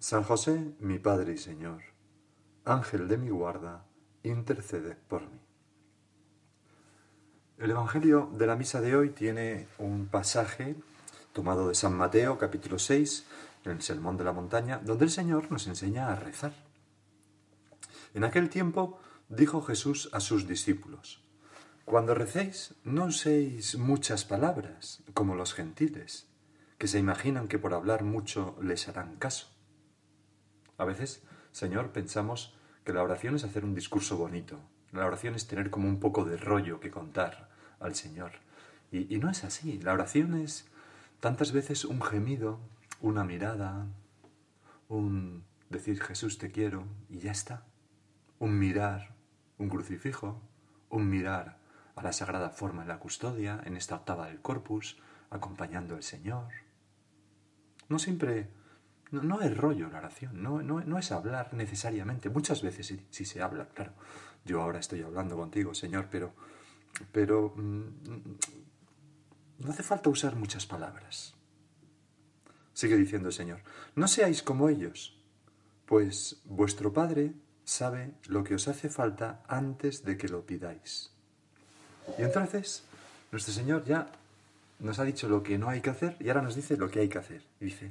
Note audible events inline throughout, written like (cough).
San José, mi Padre y Señor, Ángel de mi guarda, intercede por mí. El Evangelio de la misa de hoy tiene un pasaje tomado de San Mateo, capítulo 6, en el Sermón de la Montaña, donde el Señor nos enseña a rezar. En aquel tiempo dijo Jesús a sus discípulos, Cuando recéis, no uséis muchas palabras, como los gentiles, que se imaginan que por hablar mucho les harán caso a veces, Señor, pensamos que la oración es hacer un discurso bonito. La oración es tener como un poco de rollo que contar al Señor. Y, no es así. La oración es tantas veces un gemido, una mirada, un decir Jesús te quiero y ya está. Un mirar, un crucifijo, un mirar a la sagrada forma en la custodia, en esta octava del corpus, acompañando al Señor. No siempre no, es rollo la oración, no, no, es hablar necesariamente. Muchas veces sí, se habla, claro. Yo ahora estoy hablando contigo, Señor, pero, pero mm, no hace falta usar muchas palabras. Sigue diciendo el Señor, no seáis como ellos, pues vuestro Padre sabe lo que os hace falta antes de que lo pidáis. Y entonces, nuestro Señor ya nos ha dicho lo que no hay que hacer y ahora nos dice lo que hay que hacer. dice,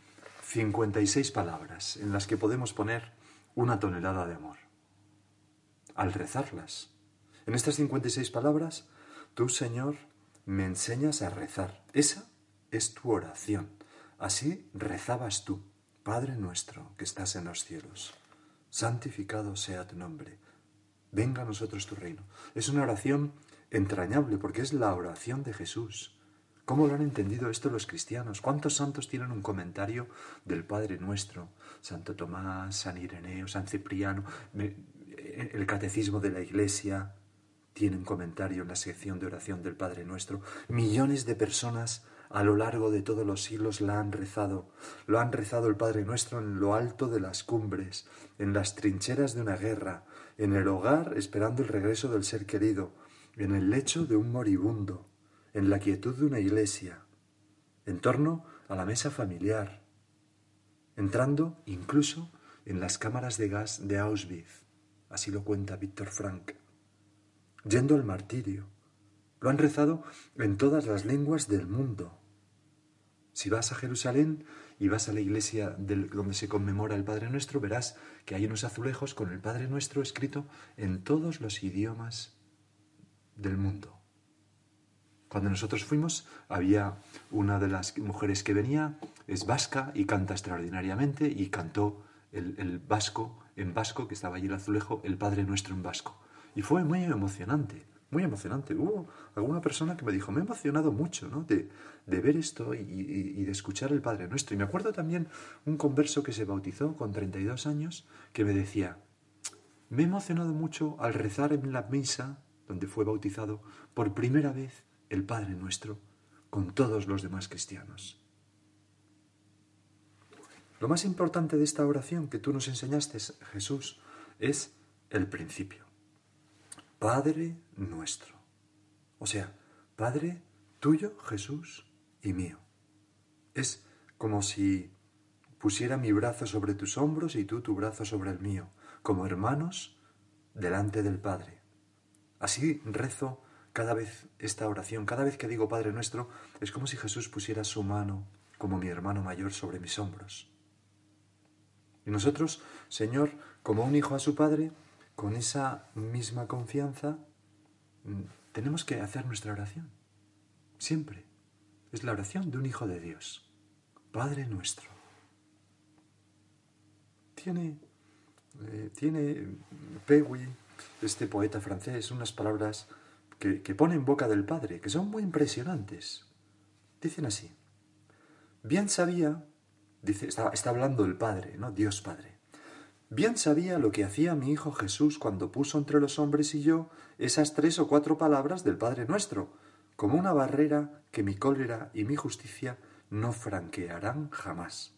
56 palabras en las que podemos poner una tonelada de amor. Al rezarlas, en estas 56 palabras, tú, Señor, me enseñas a rezar. Esa es tu oración. Así rezabas tú, Padre nuestro que estás en los cielos. Santificado sea tu nombre. Venga a nosotros tu reino. Es una oración entrañable porque es la oración de Jesús. ¿Cómo lo han entendido esto los cristianos? ¿Cuántos santos tienen un comentario del Padre Nuestro? Santo Tomás, San Ireneo, San Cipriano, el Catecismo de la Iglesia tiene un comentario en la sección de oración del Padre Nuestro. Millones de personas a lo largo de todos los siglos la han rezado. Lo han rezado el Padre Nuestro en lo alto de las cumbres, en las trincheras de una guerra, en el hogar esperando el regreso del ser querido, en el lecho de un moribundo en la quietud de una iglesia, en torno a la mesa familiar, entrando incluso en las cámaras de gas de Auschwitz, así lo cuenta Víctor Frank, yendo al martirio. Lo han rezado en todas las lenguas del mundo. Si vas a Jerusalén y vas a la iglesia donde se conmemora el Padre Nuestro, verás que hay unos azulejos con el Padre Nuestro escrito en todos los idiomas del mundo. Cuando nosotros fuimos, había una de las mujeres que venía, es vasca y canta extraordinariamente y cantó el, vasco, en vasco, que estaba allí el azulejo, el Padre Nuestro en vasco. Y fue muy emocionante, muy emocionante. Hubo alguna persona que me dijo, me he emocionado mucho ¿no? de, ver esto y, y, de escuchar el Padre Nuestro. Y me acuerdo también un converso que se bautizó con 32 años que me decía, me he emocionado mucho al rezar en la misa donde fue bautizado por primera vez el Padre nuestro con todos los demás cristianos. Lo más importante de esta oración que tú nos enseñaste, Jesús, es el principio. Padre nuestro. O sea, Padre tuyo, Jesús, y mío. Es como si pusiera mi brazo sobre tus hombros y tú tu brazo sobre el mío, como hermanos delante del Padre. Así rezo cada vez esta oración, cada vez que digo Padre nuestro, es como si Jesús pusiera su mano como mi hermano mayor sobre mis hombros. Y nosotros, Señor, como un hijo a su Padre, con esa misma confianza mm, tenemos que hacer nuestra oración. Siempre. Es la oración de un hijo de Dios. Padre nuestro. Tiene, eh, tiene Pewi, este poeta francés, unas palabras que, que pone en boca del Padre, que son muy impresionantes. Dicen así. Bien sabía, dice, está, está hablando el Padre, ¿no? Dios Padre. Bien sabía lo que hacía mi Hijo Jesús cuando puso entre los hombres y yo esas tres o cuatro palabras del Padre nuestro, como una barrera que mi cólera y mi justicia no franquearán jamás.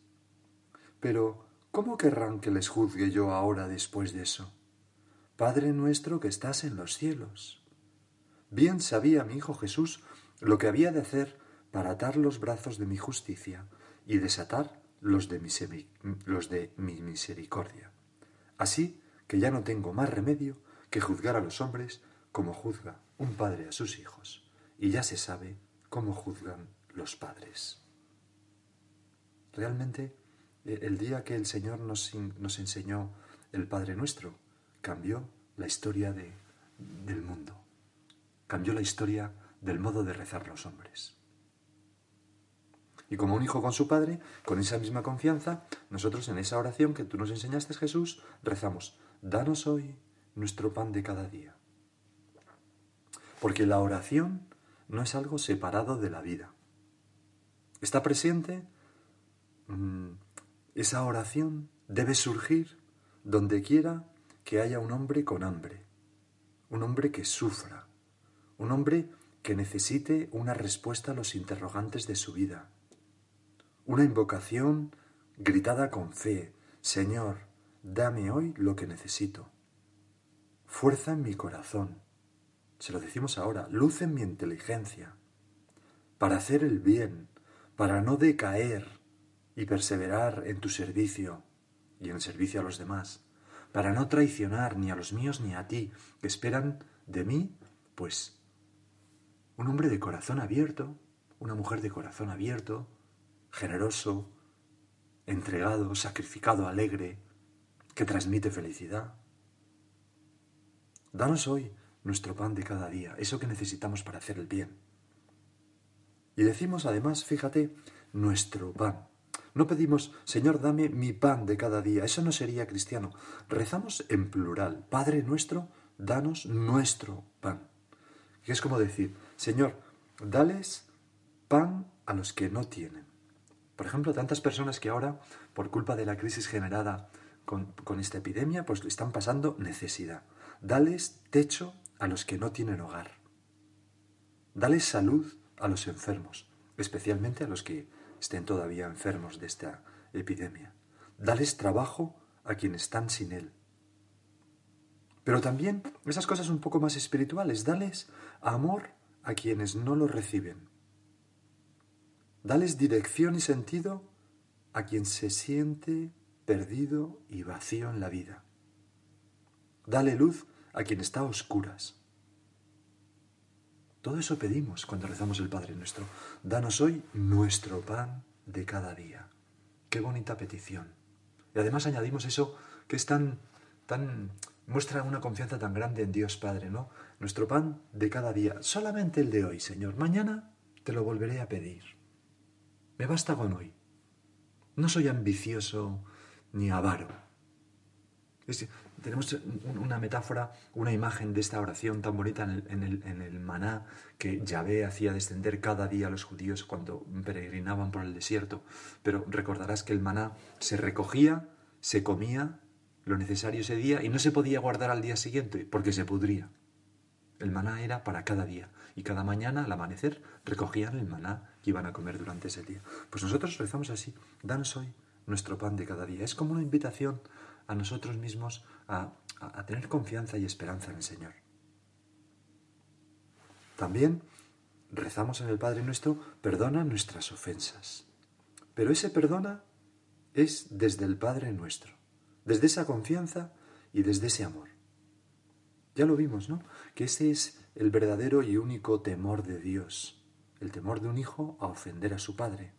Pero, ¿cómo querrán que les juzgue yo ahora después de eso? Padre nuestro que estás en los cielos. Bien sabía mi Hijo Jesús lo que había de hacer para atar los brazos de mi justicia y desatar los de mi, los de mi misericordia. Así que ya no tengo más remedio que juzgar a los hombres como juzga un padre a sus hijos, y ya se sabe cómo juzgan los padres. Realmente, eh, el día que el Señor nos, nos enseñó el Padre Nuestro, cambió la historia de, del mundo, cambió la historia del modo de rezar los hombres. Y como un hijo con su padre, con esa misma confianza, nosotros en esa oración que tú nos enseñaste, Jesús, rezamos, danos hoy nuestro pan de cada día. Porque la oración no es algo separado de la vida. Está presente, mm, esa oración debe surgir donde quiera que haya un hombre con hambre, un hombre que sufra, un hombre que necesite una respuesta a los interrogantes de su vida, una invocación gritada con fe, Señor, dame hoy lo que necesito. Fuerza en mi corazón, se lo decimos ahora, luz en mi inteligencia, para hacer el bien, para no decaer y perseverar en tu servicio y en el servicio a los demás, para no traicionar ni a los míos ni a ti, que esperan de mí, pues, un hombre de corazón abierto, una mujer de corazón abierto, generoso, entregado, sacrificado, alegre, que transmite felicidad. Danos hoy nuestro pan de cada día, eso que necesitamos para hacer el bien. Y decimos además, fíjate, nuestro pan. No pedimos, Señor, dame mi pan de cada día. Eso no sería cristiano. Rezamos en plural. Padre nuestro, danos nuestro pan. Que es como decir, Señor, dales pan a los que no tienen. Por ejemplo, tantas personas que ahora, por culpa de la crisis generada con, esta epidemia, pues están pasando necesidad. Dales techo a los que no tienen hogar. Dales salud a los enfermos, especialmente a los que estén todavía enfermos de esta epidemia. Dales trabajo a quienes están sin él. Pero también esas cosas un poco más espirituales, dales amor a quienes no lo reciben. Dales dirección y sentido a quien se siente perdido y vacío en la vida. Dale luz a quien está a oscuras. Todo eso pedimos cuando rezamos el Padre nuestro. Danos hoy nuestro pan de cada día. Qué bonita petición. Y además añadimos eso que es tan, tan, muestra una confianza tan grande en Dios Padre, ¿no? Nuestro pan de cada día. Solamente el de hoy, Señor. Mañana te lo volveré a pedir. Me basta con hoy. No soy ambicioso ni avaro. tenemos una metáfora, una imagen de esta oración tan bonita en el, maná que Yahvé hacía descender cada día a los judíos cuando peregrinaban por el desierto. Pero recordarás que el maná se recogía, se comía lo necesario ese día y no se podía guardar al día siguiente porque se pudría. El maná era para cada día y cada mañana al amanecer recogían el maná que iban a comer durante ese día. Pues nosotros rezamos así, danos hoy nuestro pan de cada día. Es como una invitación a nosotros mismos a, a tener confianza y esperanza en el Señor. También rezamos en el Padre nuestro, perdona nuestras ofensas. Pero ese perdona es desde el Padre nuestro, desde esa confianza y desde ese amor. Ya lo vimos, ¿no? Que ese es el verdadero y único temor de Dios, el temor de un hijo a ofender a su padre,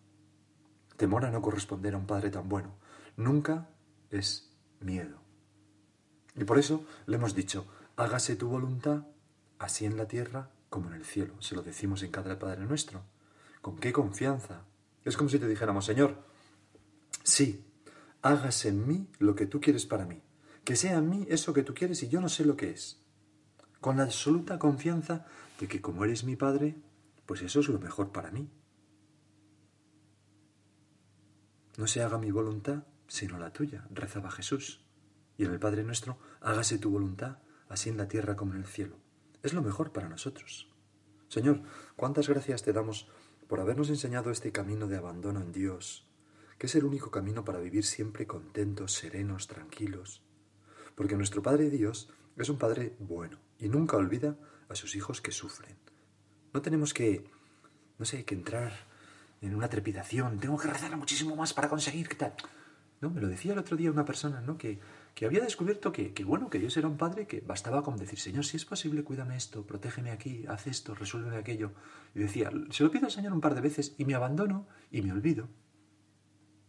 temor a no corresponder a un padre tan bueno. Nunca es miedo. Y por eso le hemos dicho, hágase tu voluntad, así en la tierra como en el cielo. Se lo decimos en cada Padre nuestro. ¿Con qué confianza? Es como si te dijéramos, Señor, sí, hágase en mí lo que tú quieres para mí. Que sea en mí eso que tú quieres y yo no sé lo que es. Con la absoluta confianza de que como eres mi Padre, pues eso es lo mejor para mí. No se haga mi voluntad, sino la tuya, rezaba Jesús. Y en el Padre nuestro, hágase tu voluntad, así en la tierra como en el cielo. Es lo mejor para nosotros. Señor, cuántas gracias te damos por habernos enseñado este camino de abandono en Dios, que es el único camino para vivir siempre contentos, serenos, tranquilos. Porque nuestro Padre Dios es un Padre bueno y nunca olvida a sus hijos que sufren. No tenemos que, no sé, que entrar en una trepidación, tengo que rezar muchísimo más para conseguir qué tal. No, me lo decía el otro día una persona, ¿no? Que, que había descubierto que, que, bueno, que Dios era un padre que bastaba con decir, Señor, si es posible, cuídame esto, protégeme aquí, haz esto, resuélveme aquello. Y decía, se lo pido al Señor un par de veces y me abandono y me olvido.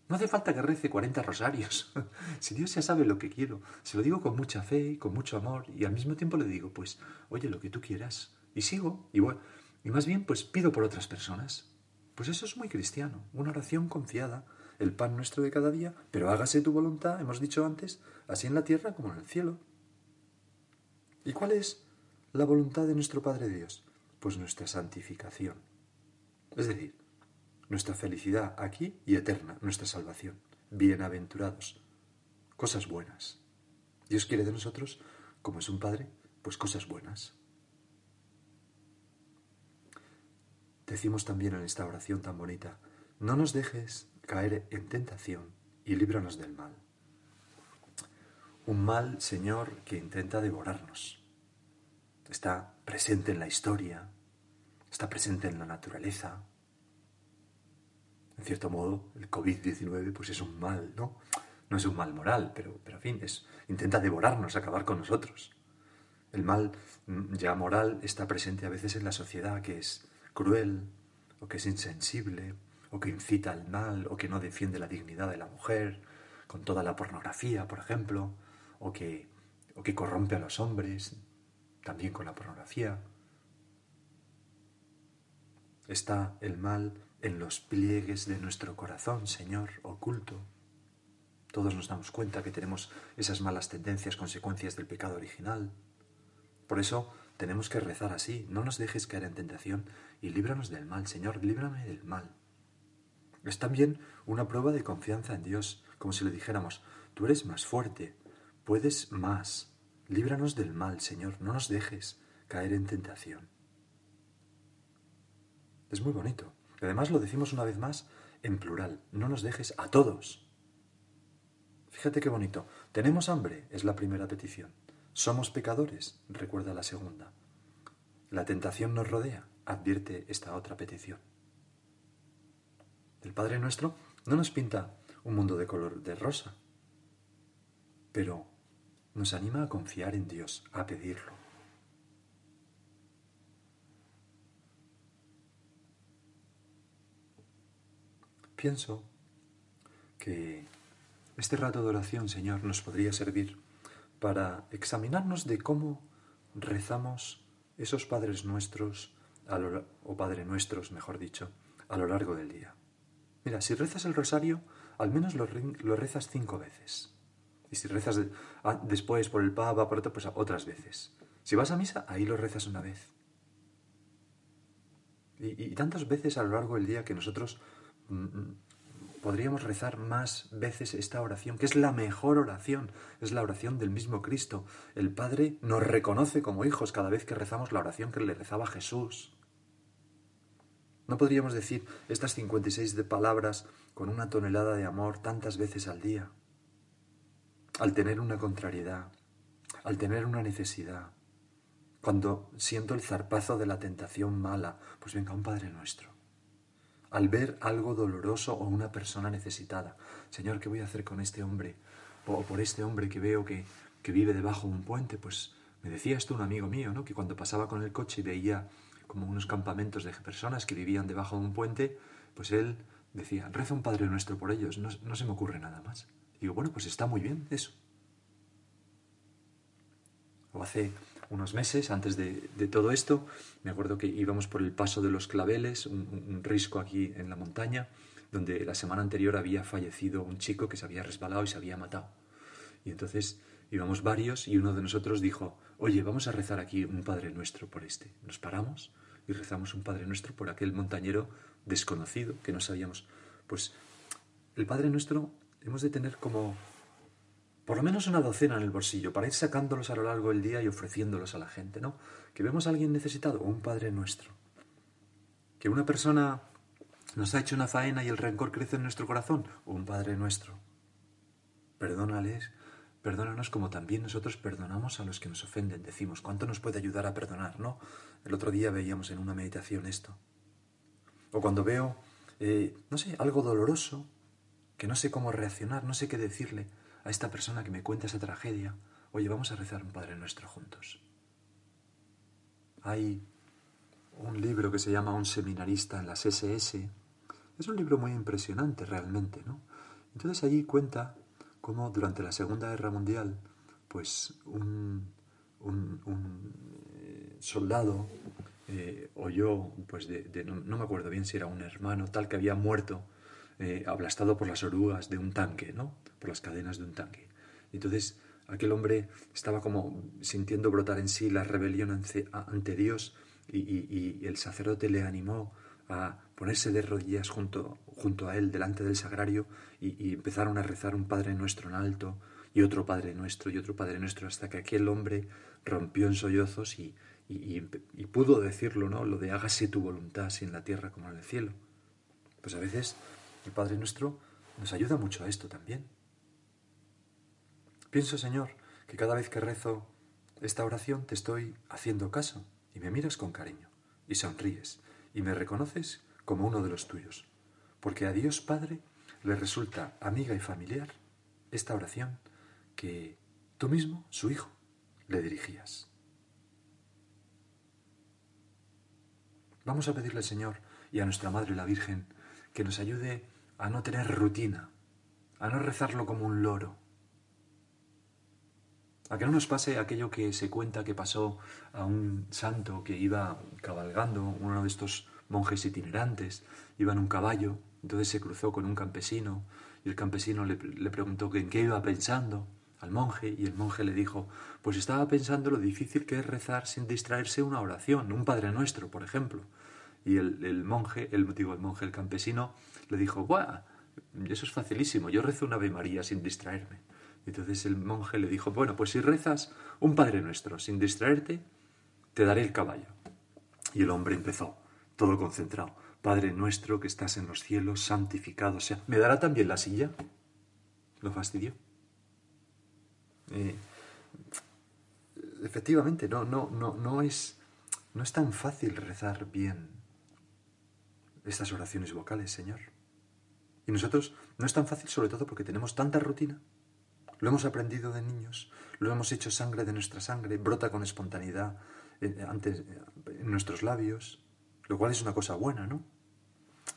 No hace falta que rece 40 rosarios. (laughs) si Dios ya sabe lo que quiero, se lo digo con mucha fe, con mucho amor y al mismo tiempo le digo, pues, oye, lo que tú quieras. Y sigo, y, bueno, y más bien, pues pido por otras personas. Pues eso es muy cristiano, una oración confiada, el pan nuestro de cada día, pero hágase tu voluntad, hemos dicho antes, así en la tierra como en el cielo. ¿Y cuál es la voluntad de nuestro Padre Dios? Pues nuestra santificación. Es decir, nuestra felicidad aquí y eterna, nuestra salvación. Bienaventurados. Cosas buenas. Dios quiere de nosotros, como es un Padre, pues cosas buenas. Decimos también en esta oración tan bonita, no nos dejes caer en tentación y líbranos del mal. Un mal, Señor, que intenta devorarnos. Está presente en la historia, está presente en la naturaleza. En cierto modo, el COVID-19 pues es un mal, ¿no? No es un mal moral, pero, pero en fin, es, intenta devorarnos, acabar con nosotros. El mal mm, ya moral está presente a veces en la sociedad, que es cruel, o que es insensible, o que incita al mal, o que no defiende la dignidad de la mujer, con toda la pornografía, por ejemplo, o que, o que corrompe a los hombres, también con la pornografía. Está el mal en los pliegues de nuestro corazón, Señor, oculto. Todos nos damos cuenta que tenemos esas malas tendencias, consecuencias del pecado original. Por eso tenemos que rezar así, no nos dejes caer en tentación y líbranos del mal, Señor, líbrame del mal. Es también una prueba de confianza en Dios, como si le dijéramos, tú eres más fuerte, puedes más, líbranos del mal, Señor, no nos dejes caer en tentación. Es muy bonito. Además lo decimos una vez más en plural, no nos dejes a todos. Fíjate qué bonito. Tenemos hambre, es la primera petición. Somos pecadores, recuerda la segunda. La tentación nos rodea, advierte esta otra petición. El Padre Nuestro no nos pinta un mundo de color de rosa, pero nos anima a confiar en Dios, a pedirlo. Pienso que este rato de oración, Señor, nos podría servir para examinarnos de cómo rezamos esos Padres Nuestros, o Padre Nuestros, mejor dicho, a lo largo del día. Mira, si rezas el rosario, al menos lo, rezas cinco veces. Y si rezas después por el Papa, por otro, pues otras veces. Si vas a misa, ahí lo rezas una vez. Y, y tantas veces a lo largo del día que nosotros podríamos rezar más veces esta oración, que es la mejor oración, es la oración del mismo Cristo. El Padre nos reconoce como hijos cada vez que rezamos la oración que le rezaba Jesús. No podríamos decir estas 56 de palabras con una tonelada de amor tantas veces al día. Al tener una contrariedad, al tener una necesidad, cuando siento el zarpazo de la tentación mala, pues venga un Padre nuestro al ver algo doloroso o una persona necesitada. Señor, ¿qué voy a hacer con este hombre? O por este hombre que veo que, que vive debajo de un puente. Pues me decía esto un amigo mío, ¿no? Que cuando pasaba con el coche y veía como unos campamentos de personas que vivían debajo de un puente, pues él decía, reza un Padre Nuestro por ellos, no, se me ocurre nada más. digo, bueno, pues está muy bien eso. o hace unos meses, antes de, todo esto, me acuerdo que íbamos por el paso de los claveles, un, risco aquí en la montaña, donde la semana anterior había fallecido un chico que se había resbalado y se había matado. Y entonces íbamos varios y uno de nosotros dijo, oye, vamos a rezar aquí un Padre Nuestro por este. Nos paramos y rezamos un Padre Nuestro por aquel montañero desconocido que no sabíamos. Pues el Padre Nuestro hemos de tener como por lo menos una docena en el bolsillo para ir sacándolos a lo largo del día y ofreciéndolos a la gente, ¿no? Que vemos a alguien necesitado, un Padre Nuestro. Que una persona nos ha hecho una faena y el rencor crece en nuestro corazón, un Padre Nuestro. Perdónales, perdónanos como también nosotros perdonamos a los que nos ofenden. Decimos, ¿cuánto nos puede ayudar a perdonar, no? El otro día veíamos en una meditación esto. O cuando veo, eh, no sé, algo doloroso, que no sé cómo reaccionar, no sé qué decirle, a esta persona que me cuenta esa tragedia, oye, vamos a rezar un Padre Nuestro juntos. Hay un libro que se llama Un seminarista en las SS. Es un libro muy impresionante realmente, ¿no? Entonces allí cuenta cómo durante la Segunda Guerra Mundial, pues un, eh, soldado eh, oyó, pues de, no, me acuerdo bien si era un hermano tal que había muerto eh, por las orugas de un tanque, ¿no? Por las cadenas de un tanque. Entonces aquel hombre estaba como sintiendo brotar en sí la rebelión ante, Dios y, el sacerdote le animó a ponerse de rodillas junto, junto a él, delante del sagrario, y, empezaron a rezar un Padre Nuestro en alto, y otro Padre Nuestro, y otro Padre Nuestro, hasta que aquel hombre rompió en sollozos y, y, pudo decirlo, ¿no? Lo de hágase tu voluntad, así en la tierra como en el cielo. Pues a veces el Padre Nuestro nos ayuda mucho a esto también. Pienso, Señor, que cada vez que rezo esta oración te estoy haciendo caso y me miras con cariño y sonríes y me reconoces como uno de los tuyos, porque a Dios Padre le resulta amiga y familiar esta oración que tú mismo, su Hijo, le dirigías. Vamos a pedirle, Señor, y a nuestra Madre la Virgen, que nos ayude a no tener rutina, a no rezarlo como un loro, a que no nos pase aquello que se cuenta que pasó a un santo que iba cabalgando, uno de estos monjes itinerantes, iba en un caballo, entonces se cruzó con un campesino y el campesino le, preguntó en qué iba pensando al monje y el monje le dijo, pues estaba pensando lo difícil que es rezar sin distraerse una oración, un Padre Nuestro, por ejemplo. Y el, monje, el, digo, el monje, el campesino, le dijo, ¡buah! Eso es facilísimo, yo rezo una Ave María sin distraerme. entonces el monje le dijo, bueno, pues si rezas un Padre Nuestro sin distraerte, te daré el caballo. Y el hombre empezó, todo concentrado, Padre Nuestro que estás en los cielos, santificado sea. ¿Me dará también la silla? Lo fastidió. Efectivamente, no, no, no, no, es, no es tan fácil rezar bien estas oraciones vocales, Señor. Y nosotros no es tan fácil, sobre todo porque tenemos tanta rutina. Lo hemos aprendido de niños, lo hemos hecho sangre de nuestra sangre, brota con espontaneidad antes, en nuestros labios, lo cual es una cosa buena, ¿no?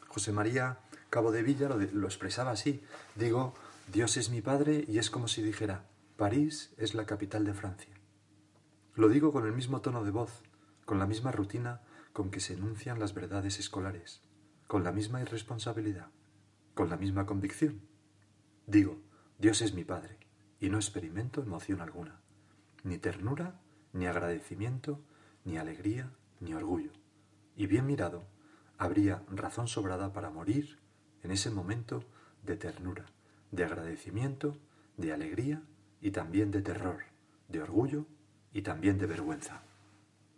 José María Cabo de Villa lo, lo expresaba así. Digo, Dios es mi Padre y es como si dijera, París es la capital de Francia. Lo digo con el mismo tono de voz, con la misma rutina con que se enuncian las verdades escolares con la misma irresponsabilidad, con la misma convicción. Digo, Dios es mi Padre, y no experimento emoción alguna, ni ternura, ni agradecimiento, ni alegría, ni orgullo. Y bien mirado, habría razón sobrada para morir en ese momento de ternura, de agradecimiento, de alegría y también de terror, de orgullo y también de vergüenza.